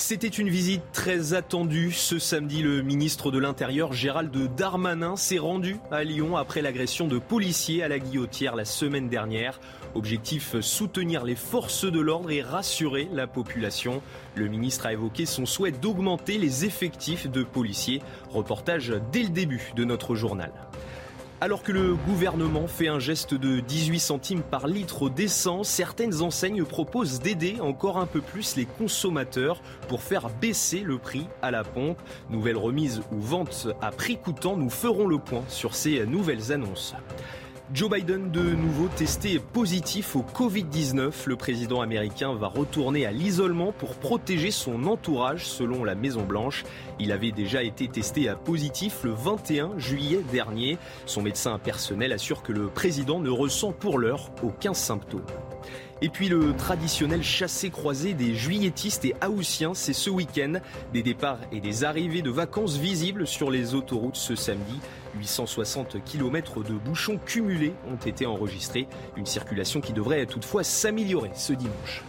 C'était une visite très attendue. Ce samedi, le ministre de l'Intérieur, Gérald Darmanin, s'est rendu à Lyon après l'agression de policiers à la guillotière la semaine dernière. Objectif soutenir les forces de l'ordre et rassurer la population. Le ministre a évoqué son souhait d'augmenter les effectifs de policiers. Reportage dès le début de notre journal. Alors que le gouvernement fait un geste de 18 centimes par litre d'essence, certaines enseignes proposent d'aider encore un peu plus les consommateurs pour faire baisser le prix à la pompe. Nouvelle remise ou vente à prix coûtant, nous ferons le point sur ces nouvelles annonces. Joe Biden de nouveau testé positif au Covid-19. Le président américain va retourner à l'isolement pour protéger son entourage selon la Maison Blanche. Il avait déjà été testé à positif le 21 juillet dernier. Son médecin personnel assure que le président ne ressent pour l'heure aucun symptôme. Et puis le traditionnel chassé-croisé des juilletistes et haussiens, c'est ce week-end. Des départs et des arrivées de vacances visibles sur les autoroutes ce samedi. 860 km de bouchons cumulés ont été enregistrés. Une circulation qui devrait toutefois s'améliorer ce dimanche.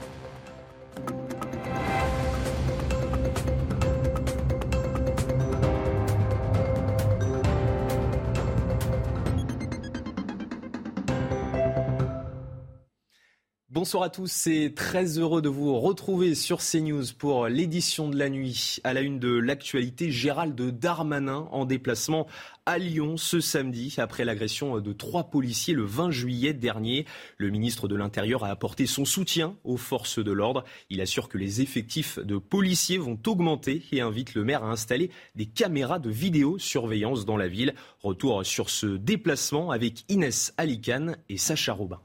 Bonsoir à tous, c'est très heureux de vous retrouver sur CNews pour l'édition de la nuit. À la une de l'actualité, Gérald Darmanin en déplacement à Lyon ce samedi après l'agression de trois policiers le 20 juillet dernier. Le ministre de l'Intérieur a apporté son soutien aux forces de l'ordre. Il assure que les effectifs de policiers vont augmenter et invite le maire à installer des caméras de vidéosurveillance dans la ville. Retour sur ce déplacement avec Inès Alicane et Sacha Robin.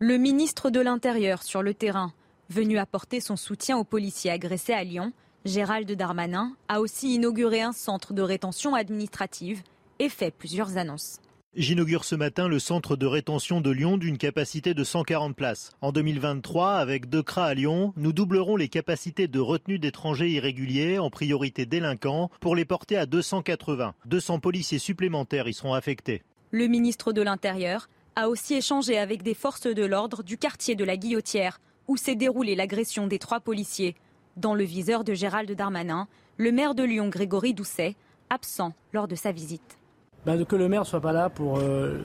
Le ministre de l'Intérieur sur le terrain, venu apporter son soutien aux policiers agressés à Lyon, Gérald Darmanin a aussi inauguré un centre de rétention administrative et fait plusieurs annonces. J'inaugure ce matin le centre de rétention de Lyon d'une capacité de 140 places. En 2023, avec deux CRA à Lyon, nous doublerons les capacités de retenue d'étrangers irréguliers, en priorité délinquants, pour les porter à 280. 200 policiers supplémentaires y seront affectés. Le ministre de l'Intérieur a aussi échangé avec des forces de l'ordre du quartier de la Guillotière, où s'est déroulée l'agression des trois policiers. Dans le viseur de Gérald Darmanin, le maire de Lyon, Grégory Doucet, absent lors de sa visite. Ben, que le maire ne soit pas là pour euh,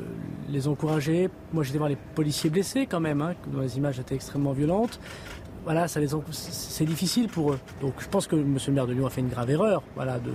les encourager. Moi, j'étais voir les policiers blessés quand même, hein, dont les images étaient extrêmement violentes. Voilà, c'est difficile pour eux. Donc, je pense que M. le maire de Lyon a fait une grave erreur, voilà, de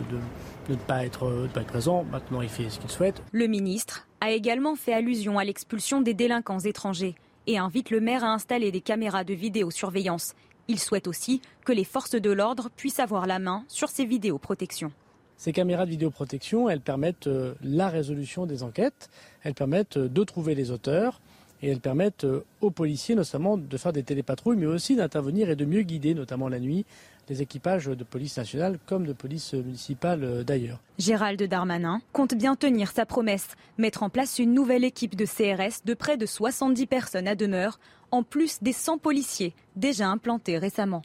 ne pas, être, pas être présent. Maintenant, il fait ce qu'il souhaite. Le ministre a également fait allusion à l'expulsion des délinquants étrangers et invite le maire à installer des caméras de vidéosurveillance. Il souhaite aussi que les forces de l'ordre puissent avoir la main sur ces vidéoprotections. Ces caméras de vidéoprotection, elles permettent euh, la résolution des enquêtes, elles permettent euh, de trouver les auteurs et elles permettent euh, aux policiers notamment de faire des télépatrouilles, mais aussi d'intervenir et de mieux guider, notamment la nuit, les équipages de police nationale comme de police municipale euh, d'ailleurs. Gérald Darmanin compte bien tenir sa promesse, mettre en place une nouvelle équipe de CRS de près de 70 personnes à demeure, en plus des 100 policiers déjà implantés récemment.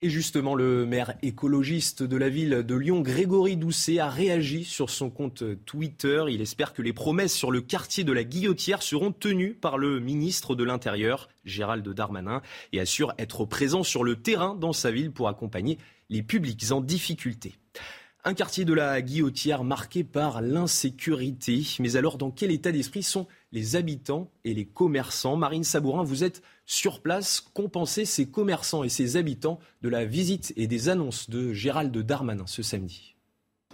Et justement, le maire écologiste de la ville de Lyon, Grégory Doucet, a réagi sur son compte Twitter. Il espère que les promesses sur le quartier de la Guillotière seront tenues par le ministre de l'Intérieur, Gérald Darmanin, et assure être présent sur le terrain dans sa ville pour accompagner les publics en difficulté. Un quartier de la Guillotière marqué par l'insécurité. Mais alors, dans quel état d'esprit sont les habitants et les commerçants? Marine Sabourin, vous êtes sur place. Compenser ces commerçants et ces habitants de la visite et des annonces de Gérald Darmanin ce samedi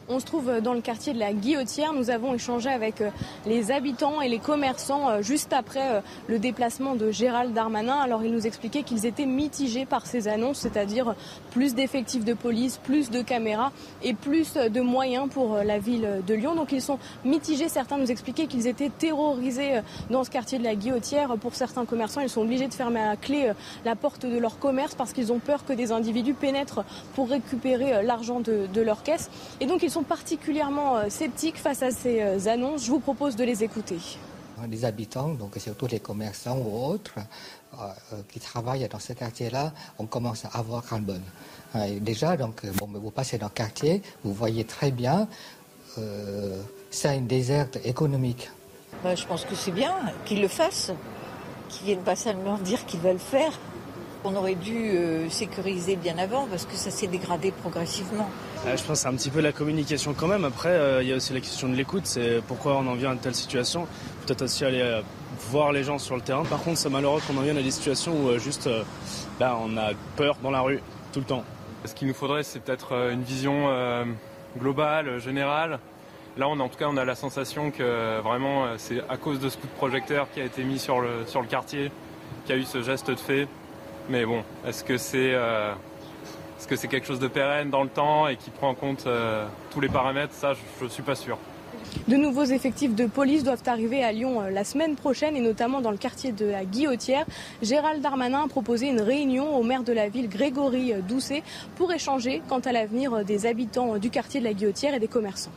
On se trouve dans le quartier de la Guillotière. Nous avons échangé avec euh, les habitants et les commerçants euh, juste après euh, le déplacement de Gérald Darmanin. Alors ils nous expliquaient qu'ils étaient mitigés par ces annonces, c'est-à-dire plus d'effectifs de police, plus de caméras et plus de moyens pour la ville de Lyon. Donc ils sont mitigés. Certains nous expliquaient qu'ils étaient terrorisés dans ce quartier de la Guillotière. Pour certains commerçants, ils sont obligés de fermer à clé la porte de leur commerce parce qu'ils ont peur que des individus pénètrent pour récupérer l'argent de, leur caisse. Sont particulièrement euh, sceptiques face à ces euh, annonces. Je vous propose de les écouter. Les habitants, donc surtout les commerçants ou autres euh, qui travaillent dans ce quartier-là, on commence à avoir un bon. déjà, donc, bon, vous passez dans le quartier, vous voyez très bien, c'est une déserte économique. Bah, je pense que c'est bien qu'ils le fassent, qu'ils viennent pas seulement dire qu'ils veulent faire. On aurait dû sécuriser bien avant parce que ça s'est dégradé progressivement. Euh, je pense c'est un petit peu la communication quand même. Après, euh, il y a aussi la question de l'écoute. C'est pourquoi on en vient à une telle situation. Peut-être aussi aller euh, voir les gens sur le terrain. Par contre, c'est malheureux qu'on en vienne à des situations où juste bah, on a peur dans la rue tout le temps. Ce qu'il nous faudrait, c'est peut-être une vision globale, générale. Là, on, en tout cas, on a la sensation que vraiment, c'est à cause de ce coup de projecteur qui a été mis sur le, sur le quartier, qu'il y a eu ce geste de fait. Mais bon, est-ce que c'est est-ce que c'est quelque chose de pérenne dans le temps et qui prend en compte euh, tous les paramètres Ça, je ne suis pas sûr. De nouveaux effectifs de police doivent arriver à Lyon euh, la semaine prochaine et notamment dans le quartier de la Guillotière. Gérald Darmanin a proposé une réunion au maire de la ville, Grégory Doucet, pour échanger quant à l'avenir des habitants du quartier de la Guillotière et des commerçants.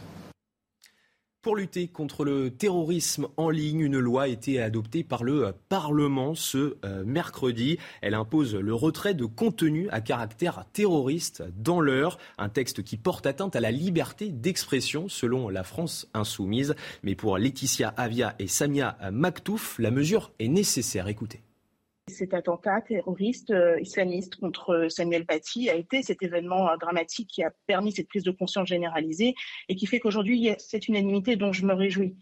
Pour lutter contre le terrorisme en ligne, une loi a été adoptée par le Parlement ce euh, mercredi. Elle impose le retrait de contenu à caractère terroriste dans l'heure, un texte qui porte atteinte à la liberté d'expression selon la France insoumise. Mais pour Laetitia Avia et Samia Maktouf, la mesure est nécessaire. Écoutez. Cet attentat terroriste euh, islamiste contre Samuel Paty a été cet événement euh, dramatique qui a permis cette prise de conscience généralisée et qui fait qu'aujourd'hui, il y a cette unanimité dont je me réjouis.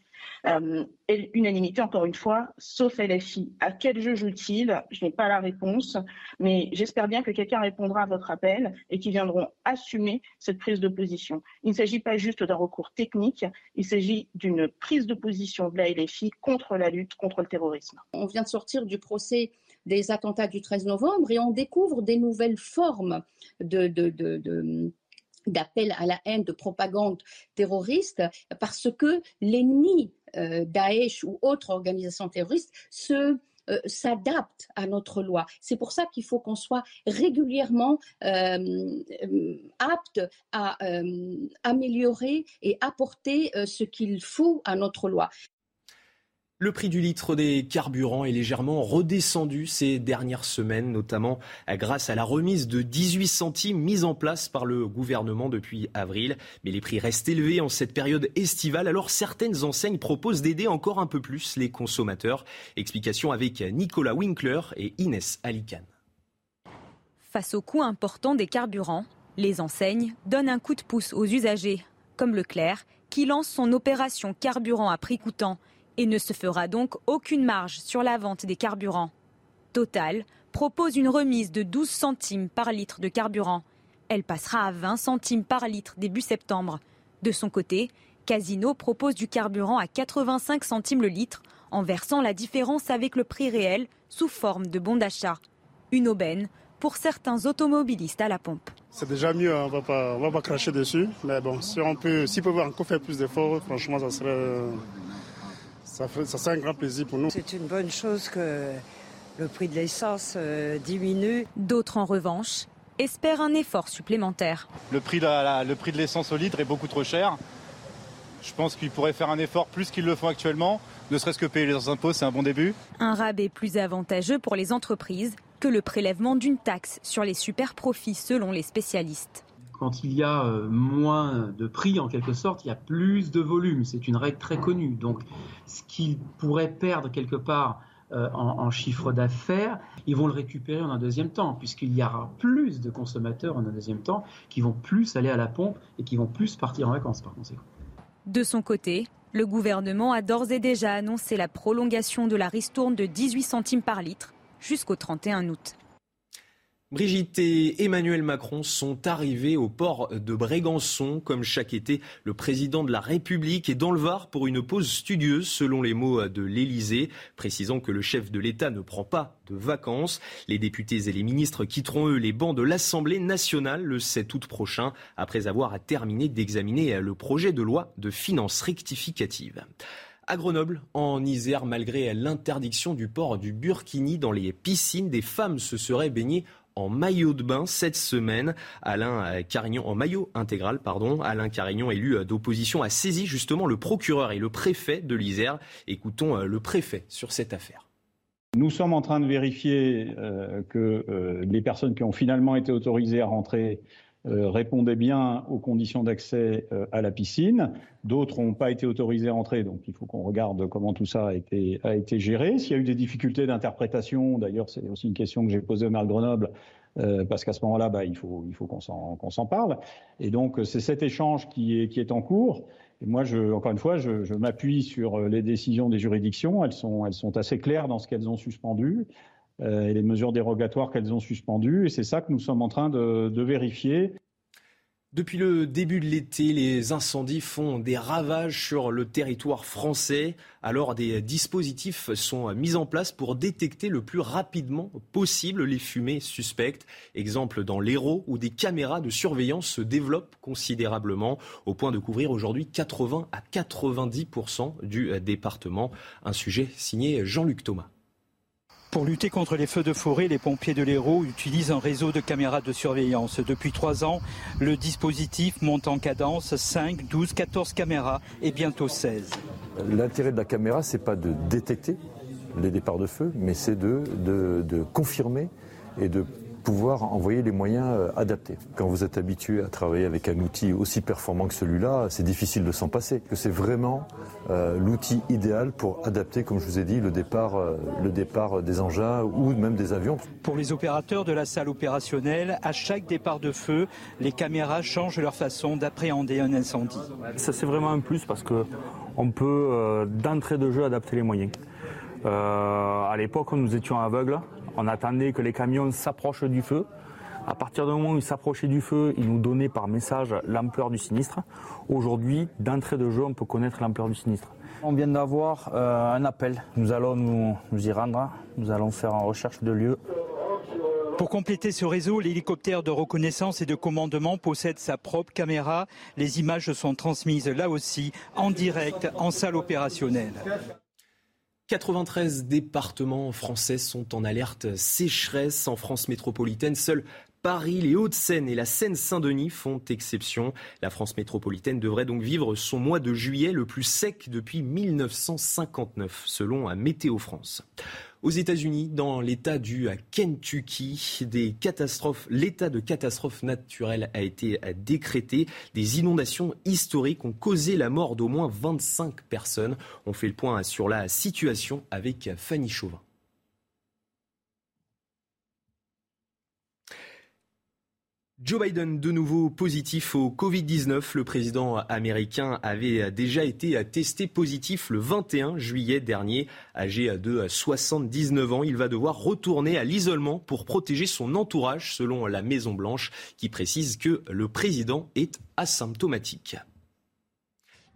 Euh, et unanimité, encore une fois, sauf LFI. À quel jeu joue-t-il? Je n'ai pas la réponse, mais j'espère bien que quelqu'un répondra à votre appel et qu'ils viendront assumer cette prise de position. Il ne s'agit pas juste d'un recours technique, il s'agit d'une prise de position de la LFI contre la lutte contre le terrorisme. On vient de sortir du procès des attentats du 13 novembre et on découvre des nouvelles formes de, d'appel à la haine, de propagande terroriste, parce que l'ennemi euh, Daesh ou autre organisation terroriste se euh, s'adapte à notre loi. C'est pour ça qu'il faut qu'on soit régulièrement euh, apte à améliorer et apporter ce qu'il faut à notre loi. Le prix du litre des carburants est légèrement redescendu ces dernières semaines, notamment grâce à la remise de 18 centimes mise en place par le gouvernement depuis avril. Mais les prix restent élevés en cette période estivale, alors certaines enseignes proposent d'aider encore un peu plus les consommateurs. Explication avec Nicolas Winkler et Inès Alican. Face au coût important des carburants, les enseignes donnent un coup de pouce aux usagers, comme Leclerc, qui lance son opération carburant à prix coûtant et ne se fera donc aucune marge sur la vente des carburants. Total propose une remise de 12 centimes par litre de carburant. Elle passera à 20 centimes par litre début septembre. De son côté, Casino propose du carburant à 85 centimes le litre en versant la différence avec le prix réel sous forme de bon d'achat. Une aubaine pour certains automobilistes à la pompe. C'est déjà mieux, hein. on va pas, va pas cracher dessus. Mais bon, si on peut, si on peut encore faire plus d'efforts, franchement, ça serait, ça, fait, ça un grand plaisir pour nous. C'est une bonne chose que le prix de l'essence euh, diminue. D'autres, en revanche, espèrent un effort supplémentaire. Le prix de, le prix de l'essence au litre est beaucoup trop cher. Je pense qu'ils pourraient faire un effort plus qu'ils le font actuellement. Ne serait-ce que payer les impôts, c'est un bon début. Un rabais plus avantageux pour les entreprises que le prélèvement d'une taxe sur les super profits selon les spécialistes quand il y a euh, moins de prix, en quelque sorte, il y a plus de volume. C'est une règle très connue. Donc, ce qu'ils pourraient perdre quelque part euh, en, chiffre d'affaires, ils vont le récupérer en un deuxième temps, puisqu'il y aura plus de consommateurs en un deuxième temps qui vont plus aller à la pompe et qui vont plus partir en vacances par conséquent. De son côté, le gouvernement a d'ores et déjà annoncé la prolongation de la ristourne de 18 centimes par litre jusqu'au 31 août. Brigitte et Emmanuel Macron sont arrivés au port de Brégançon, comme chaque été. Le président de la République est dans le Var pour une pause studieuse, selon les mots de l'Élysée, précisant que le chef de l'État ne prend pas de vacances. Les députés et les ministres quitteront, eux, les bancs de l'Assemblée nationale le 7 août prochain, après avoir terminé d'examiner le projet de loi de finances rectificative. À Grenoble, en Isère, malgré l'interdiction du port du burkini dans les piscines, des femmes se seraient baignées en maillot de bain cette semaine. Alain Carignon, en maillot intégral, pardon. Alain Carignon, élu d'opposition, a saisi justement le procureur et le préfet de l'Isère. Écoutons le préfet sur cette affaire. Nous sommes en train de vérifier euh, que euh, les personnes qui ont finalement été autorisées à rentrer euh, répondaient bien aux conditions d'accès euh, à la piscine. D'autres n'ont pas été autorisés à rentrer, donc il faut qu'on regarde comment tout ça a été, géré. S'il y a eu des difficultés d'interprétation, d'ailleurs c'est aussi une question que j'ai posée au maire de Grenoble, euh, parce qu'à ce moment-là, bah, il faut, qu'on s'en parle. Et donc c'est cet échange qui est, en cours. Et moi, encore une fois, je, m'appuie sur les décisions des juridictions. Elles sont assez claires dans ce qu'elles ont suspendu. Euh, et les mesures dérogatoires qu'elles ont suspendues. Et c'est ça que nous sommes en train de, de vérifier. Depuis le début de l'été, les incendies font des ravages sur le territoire français. Alors des dispositifs sont mis en place pour détecter le plus rapidement possible les fumées suspectes. Exemple dans l'Hérault où des caméras de surveillance se développent considérablement au point de couvrir aujourd'hui 80 à 90% du département. Un sujet signé Jean-Luc Thomas. Pour lutter contre les feux de forêt, les pompiers de l'Hérault utilisent un réseau de caméras de surveillance. Depuis trois ans, le dispositif monte en cadence 5, 12, 14 caméras et bientôt 16. L'intérêt de la caméra, c'est pas de détecter les départs de feu, mais c'est de, de, de confirmer et de pouvoir envoyer les moyens euh, adaptés. Quand vous êtes habitué à travailler avec un outil aussi performant que celui-là, c'est difficile de s'en passer. Que c'est vraiment euh, l'outil idéal pour adapter, comme je vous ai dit, le départ, euh, le départ des engins ou même des avions. Pour les opérateurs de la salle opérationnelle, à chaque départ de feu, les caméras changent leur façon d'appréhender un incendie. Ça c'est vraiment un plus parce que on peut euh, d'entrée de jeu adapter les moyens. Euh, à l'époque, nous étions aveugles. On attendait que les camions s'approchent du feu. À partir du moment où ils s'approchaient du feu, ils nous donnaient par message l'ampleur du sinistre. Aujourd'hui, d'entrée de jeu, on peut connaître l'ampleur du sinistre. On vient d'avoir euh, un appel. Nous allons nous, nous, y rendre. Nous allons faire une recherche de lieu. Pour compléter ce réseau, l'hélicoptère de reconnaissance et de commandement possède sa propre caméra. Les images sont transmises là aussi en direct en salle opérationnelle. 93 départements français sont en alerte sécheresse en France métropolitaine. Seuls Paris, les Hauts-de-Seine et la Seine-Saint-Denis font exception. La France métropolitaine devrait donc vivre son mois de juillet le plus sec depuis 1959, selon Météo France. Aux États-Unis, dans l'État du Kentucky, des catastrophes, l'état de catastrophe naturelle a été décrété. Des inondations historiques ont causé la mort d'au moins 25 personnes. On fait le point sur la situation avec Fanny Chauvin. Joe Biden, de nouveau positif au Covid-19. Le président américain avait déjà été testé positif le 21 juillet dernier. Âgé de 79 ans, il va devoir retourner à l'isolement pour protéger son entourage, selon la Maison-Blanche, qui précise que le président est asymptomatique.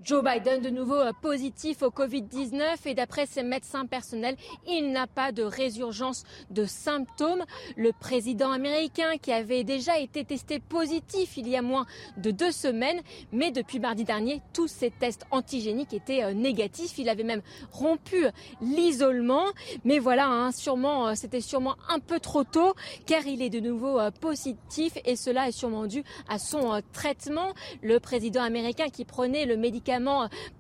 Joe Biden, de nouveau positif au Covid-19 et d'après ses médecins personnels, il n'a pas de résurgence de symptômes. Le président américain qui avait déjà été testé positif il y a moins de deux semaines, mais depuis mardi dernier, tous ses tests antigéniques étaient négatifs. Il avait même rompu l'isolement. Mais voilà, hein, sûrement, c'était sûrement un peu trop tôt car il est de nouveau positif et cela est sûrement dû à son traitement. Le président américain qui prenait le médicament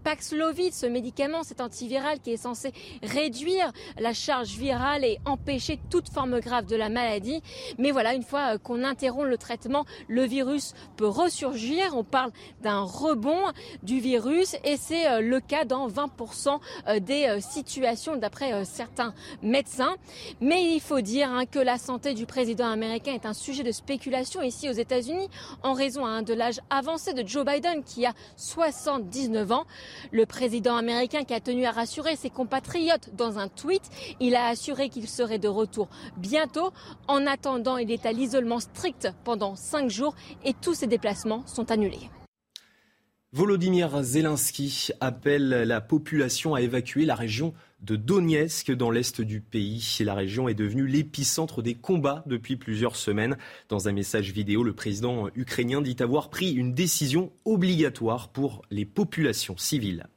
Paxlovid, ce médicament, cet antiviral qui est censé réduire la charge virale et empêcher toute forme grave de la maladie. Mais voilà, une fois qu'on interrompt le traitement, le virus peut ressurgir. On parle d'un rebond du virus et c'est le cas dans 20% des situations d'après certains médecins. Mais il faut dire hein, que la santé du président américain est un sujet de spéculation ici aux États-Unis en raison hein, de l'âge avancé de Joe Biden qui a 70 19 ans. Le président américain qui a tenu à rassurer ses compatriotes dans un tweet, il a assuré qu'il serait de retour bientôt. En attendant, il est à l'isolement strict pendant cinq jours et tous ses déplacements sont annulés. Volodymyr Zelensky appelle la population à évacuer la région de Donetsk dans l'est du pays. La région est devenue l'épicentre des combats depuis plusieurs semaines. Dans un message vidéo, le président ukrainien dit avoir pris une décision obligatoire pour les populations civiles.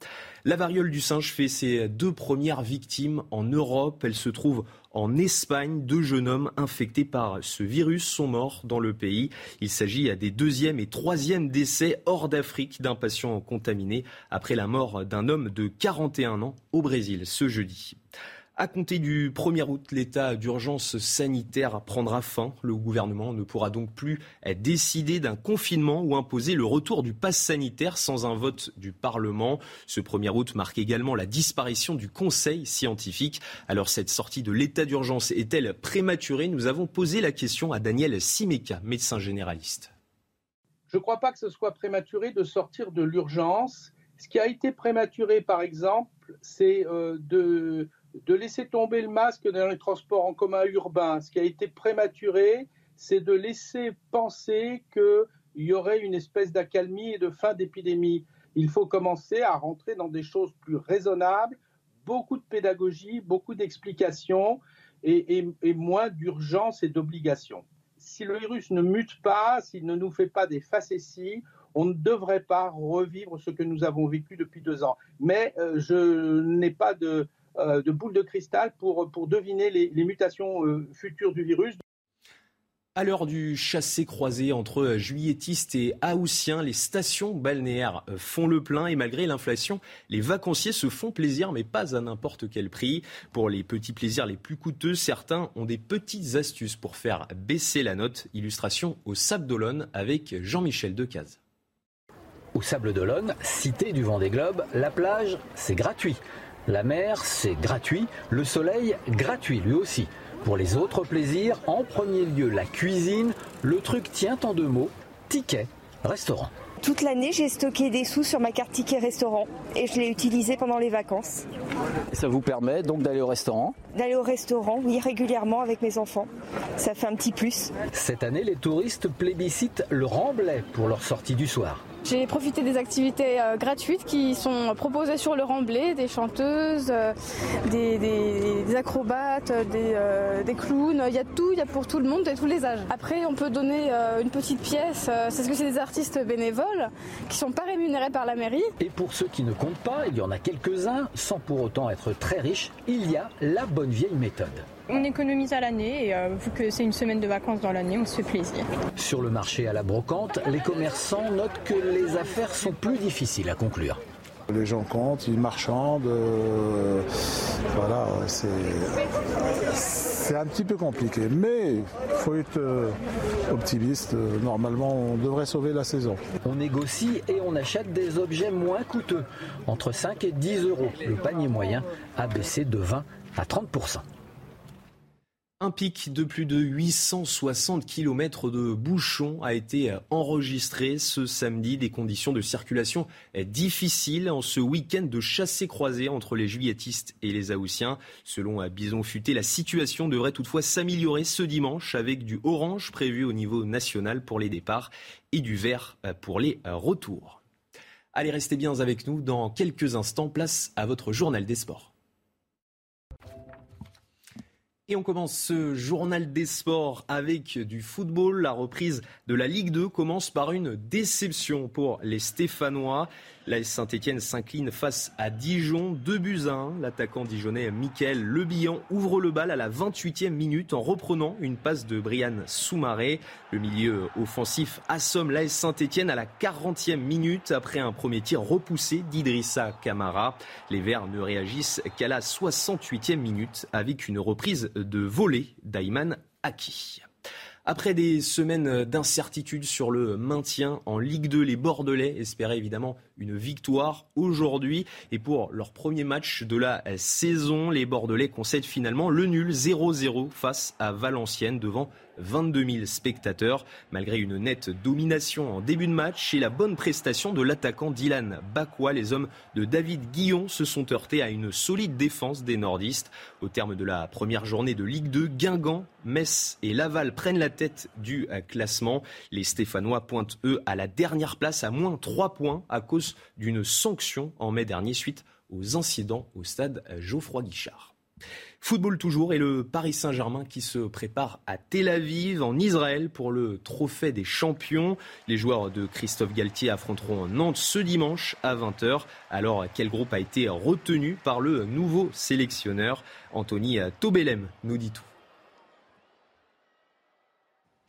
La variole du singe fait ses deux premières victimes en Europe. Elle se trouve en Espagne. Deux jeunes hommes infectés par ce virus sont morts dans le pays. Il s'agit des deuxième et troisième décès hors d'Afrique d'un patient contaminé après la mort d'un homme de 41 ans au Brésil ce jeudi. À compter du 1er août, l'état d'urgence sanitaire prendra fin. Le gouvernement ne pourra donc plus décider d'un confinement ou imposer le retour du pass sanitaire sans un vote du Parlement. Ce 1er août marque également la disparition du Conseil scientifique. Alors cette sortie de l'état d'urgence est-elle prématurée? Nous avons posé la question à Daniel Simeka, médecin généraliste. Je ne crois pas que ce soit prématuré de sortir de l'urgence. Ce qui a été prématuré, par exemple, c'est euh, de de laisser tomber le masque dans les transports en commun urbains. Ce qui a été prématuré, c'est de laisser penser qu'il y aurait une espèce d'accalmie et de fin d'épidémie. Il faut commencer à rentrer dans des choses plus raisonnables, beaucoup de pédagogie, beaucoup d'explications et, moins d'urgence et d'obligation. Si le virus ne mute pas, s'il ne nous fait pas des facéties, on ne devrait pas revivre ce que nous avons vécu depuis deux ans. Mais euh, je n'ai pas de, de boules de cristal pour, pour deviner les, mutations euh, futures du virus. À l'heure du chassé-croisé entre juilletistes et haussiens, les stations balnéaires euh, font le plein et malgré l'inflation, les vacanciers se font plaisir, mais pas à n'importe quel prix. Pour les petits plaisirs les plus coûteux, certains ont des petites astuces pour faire baisser la note. Illustration au Sable d'Olonne avec Jean-Michel Decaze. Au Sable d'Olonne, cité du Vendée Globe, la plage, c'est gratuit. La mer, c'est gratuit. Le soleil, gratuit lui aussi. Pour les autres plaisirs, en premier lieu la cuisine. Le truc tient en deux mots, ticket, restaurant. Toute l'année, j'ai stocké des sous sur ma carte ticket restaurant et je l'ai utilisé pendant les vacances. Ça vous permet donc d'aller au restaurant? D'aller au restaurant, oui, régulièrement avec mes enfants. Ça fait un petit plus. Cette année, les touristes plébiscitent le Remblai pour leur sortie du soir. J'ai profité des activités euh, gratuites qui sont proposées sur le Remblai, des chanteuses, euh, des, acrobates, euh, des, clowns. Il y a tout, il y a pour tout le monde et tous les âges. Après, on peut donner une petite pièce. c'est ce que c'est des artistes bénévoles qui sont pas rémunérés par la mairie. Et pour ceux qui ne comptent pas, il y en a quelques-uns, sans pour autant être très riches, il y a la bonne vieille méthode. On économise à l'année et vu que c'est une semaine de vacances dans l'année, on se fait plaisir. Sur le marché à la brocante, les commerçants notent que les affaires sont plus difficiles à conclure. Les gens comptent, ils marchandent. Euh, voilà, c'est, un petit peu compliqué. Mais il faut être euh, optimiste. Normalement, on devrait sauver la saison. On négocie et on achète des objets moins coûteux. Entre 5 et 10 euros. Le panier moyen a baissé de 20 à 30 un pic de plus de 860 km de bouchons a été enregistré ce samedi. Des conditions de circulation difficiles en ce week-end de chassé-croisé entre les juilletistes et les Aoussiens. Selon Bison Futé, la situation devrait toutefois s'améliorer ce dimanche avec du orange prévu au niveau national pour les départs et du vert pour les retours. Allez, restez bien avec nous. Dans quelques instants, place à votre journal des sports. Et on commence ce journal des sports avec du football. La reprise de la Ligue 2 commence par une déception pour les Stéphanois. La Saint-Etienne s'incline face à Dijon, 2 buts à 1. L'attaquant dijonnais Mickaël Lebihan ouvre le bal à la 28e minute en reprenant une passe de Brian Soumaré. Le milieu offensif assomme l'AS Saint-Etienne à la 40e minute après un premier tir repoussé d'Idrissa Camara. Les Verts ne réagissent qu'à la 68e minute avec une reprise de volée d'Ayman Aki. Après des semaines d'incertitude sur le maintien en Ligue 2, les Bordelais espéraient évidemment une victoire aujourd'hui. Et pour leur premier match de la saison, les Bordelais concèdent finalement le nul 0-0 face à Valenciennes devant 22 000 spectateurs. Malgré une nette domination en début de match et la bonne prestation de l'attaquant Dylan Bakwa, les hommes de David Guillon se sont heurtés à une solide défense des nordistes. Au terme de la première journée de Ligue 2, Guingamp, Metz et Laval prennent la tête du euh, classement. Les Stéphanois pointent eux à la dernière place à moins 3 points à cause d'une sanction en mai dernier suite aux incidents au stade Geoffroy Guichard. Football toujours et le Paris Saint-Germain qui se prépare à Tel Aviv en Israël pour le trophée des champions. Les joueurs de Christophe Galtier affronteront Nantes ce dimanche à 20h. Alors quel groupe a été retenu par le nouveau sélectionneur? Anthony Tobelem nous dit tout.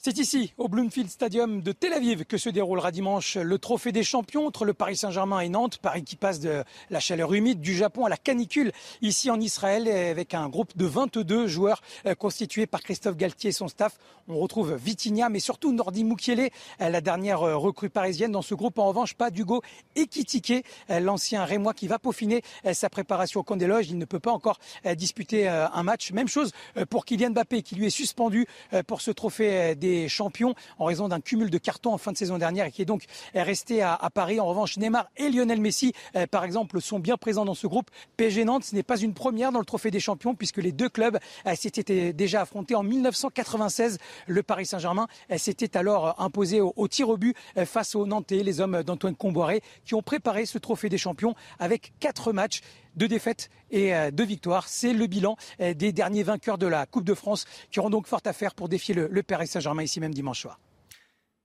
C'est ici, au Bloomfield Stadium de Tel Aviv, que se déroulera dimanche le trophée des champions entre le Paris Saint-Germain et Nantes. Paris qui passe de la chaleur humide du Japon à la canicule ici en Israël avec un groupe de 22 joueurs euh, constitués par Christophe Galtier et son staff. On retrouve Vitinha, mais surtout Nordi Mukiele, euh, la dernière euh, recrue parisienne. Dans ce groupe, en revanche, pas d'Hugo Ekitike, l'ancien Rémois qui va peaufiner sa préparation au camp des loges. Il ne peut pas encore disputer un match. Même chose pour Kylian Mbappé qui lui est suspendu pour ce trophée des champions en raison d'un cumul de cartons en fin de saison dernière et qui est donc resté à, Paris. En revanche, Neymar et Lionel Messi, euh, par exemple, sont bien présents dans ce groupe. PSG Nantes, ce n'est pas une première dans le Trophée des Champions puisque les deux clubs euh, s'étaient déjà affrontés en 1996. Le Paris Saint-Germain euh, s'était alors imposé au, au, tir au but face aux Nantais, les hommes d'Antoine Comboiré, qui ont préparé ce Trophée des Champions avec quatre matchs deux défaites et euh, deux victoires. C'est le bilan euh, des derniers vainqueurs de la Coupe de France qui auront donc fort à faire pour défier le, le Paris Saint-Germain ici même dimanche soir.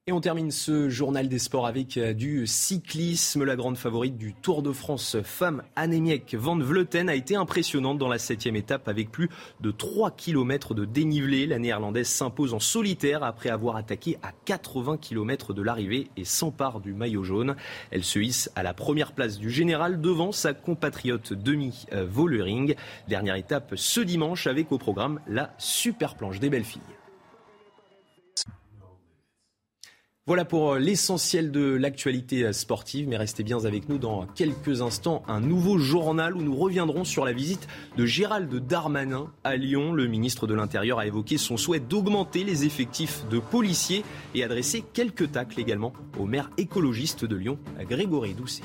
Et on termine ce journal des sports avec euh, du cyclisme. La grande favorite du Tour de France femme Annemiek van Vleuten a été impressionnante dans la septième étape avec plus de 3 km de dénivelé. La néerlandaise s'impose en solitaire après avoir attaqué à 80 km de l'arrivée et s'empare du maillot jaune. Elle se hisse à la première place du général devant sa compatriote Demi Vollering. Dernière étape ce dimanche avec au programme la super planche des belles filles. Voilà pour euh, l'essentiel de l'actualité euh, sportive, mais restez bien avec nous dans quelques instants. Un nouveau journal où nous reviendrons sur la visite de Gérald Darmanin à Lyon. Le ministre de l'Intérieur a évoqué son souhait d'augmenter les effectifs de policiers et adresser quelques tacles également au maire écologiste de Lyon, Grégory Doucet.